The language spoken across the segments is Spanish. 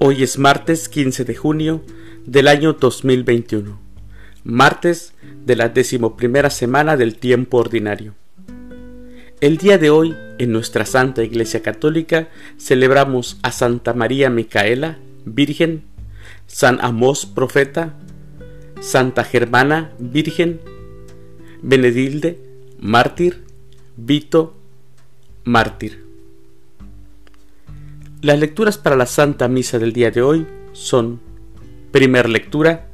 Hoy es martes 15 de junio del año 2021, martes de la decimoprimera semana del tiempo ordinario. El día de hoy, en nuestra Santa Iglesia Católica, celebramos a Santa María Micaela, Virgen, San Amós, Profeta, Santa Germana, Virgen, Benedilde, Mártir, Vito, Mártir. Las lecturas para la Santa Misa del día de hoy son, primer lectura,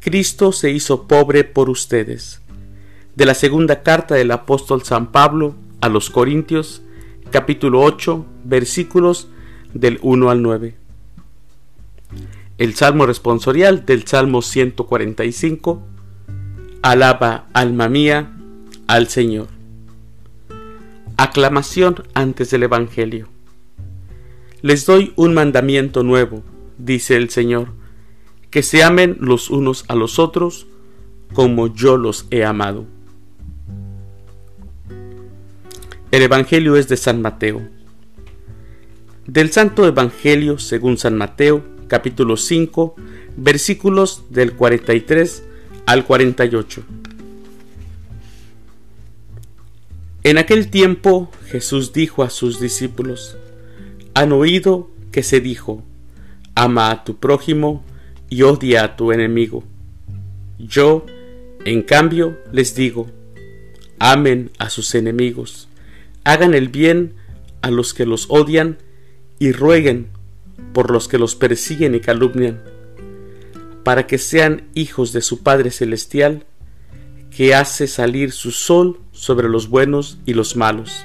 Cristo se hizo pobre por ustedes, de la segunda carta del apóstol San Pablo a los Corintios, capítulo 8, versículos del 1 al 9. El Salmo responsorial del Salmo 145, Alaba, alma mía, al Señor. Aclamación antes del Evangelio. Les doy un mandamiento nuevo, dice el Señor, que se amen los unos a los otros como yo los he amado. El Evangelio es de San Mateo. Del Santo Evangelio según San Mateo, capítulo 5, versículos del 43 al 48. En aquel tiempo Jesús dijo a sus discípulos, han oído que se dijo, ama a tu prójimo y odia a tu enemigo. Yo, en cambio, les digo, amen a sus enemigos, hagan el bien a los que los odian y rueguen por los que los persiguen y calumnian, para que sean hijos de su Padre Celestial, que hace salir su sol sobre los buenos y los malos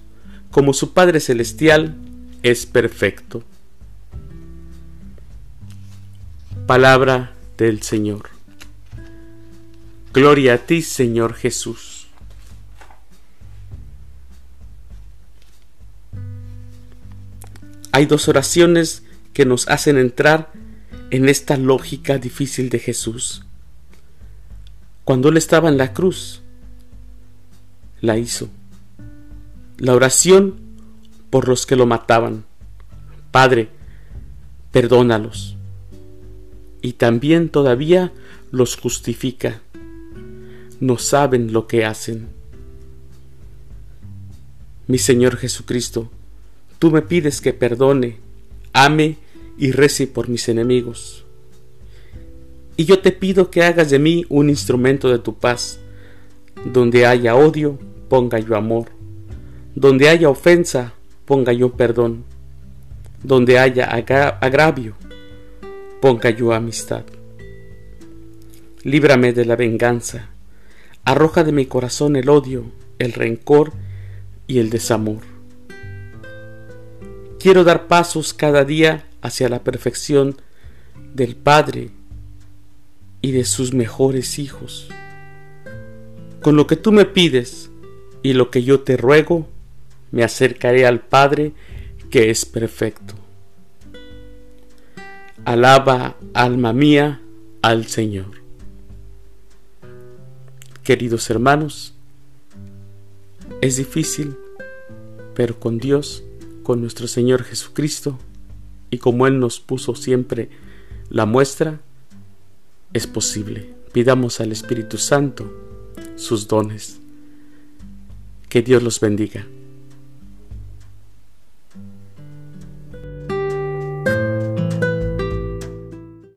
como su Padre Celestial es perfecto. Palabra del Señor. Gloria a ti, Señor Jesús. Hay dos oraciones que nos hacen entrar en esta lógica difícil de Jesús. Cuando Él estaba en la cruz, la hizo la oración por los que lo mataban. Padre, perdónalos. Y también todavía los justifica. No saben lo que hacen. Mi Señor Jesucristo, tú me pides que perdone, ame y rece por mis enemigos. Y yo te pido que hagas de mí un instrumento de tu paz. Donde haya odio, ponga yo amor donde haya ofensa, ponga yo perdón. Donde haya agravio, ponga yo amistad. Líbrame de la venganza. Arroja de mi corazón el odio, el rencor y el desamor. Quiero dar pasos cada día hacia la perfección del Padre y de sus mejores hijos. Con lo que tú me pides y lo que yo te ruego, me acercaré al Padre que es perfecto. Alaba, alma mía, al Señor. Queridos hermanos, es difícil, pero con Dios, con nuestro Señor Jesucristo, y como Él nos puso siempre la muestra, es posible. Pidamos al Espíritu Santo sus dones. Que Dios los bendiga.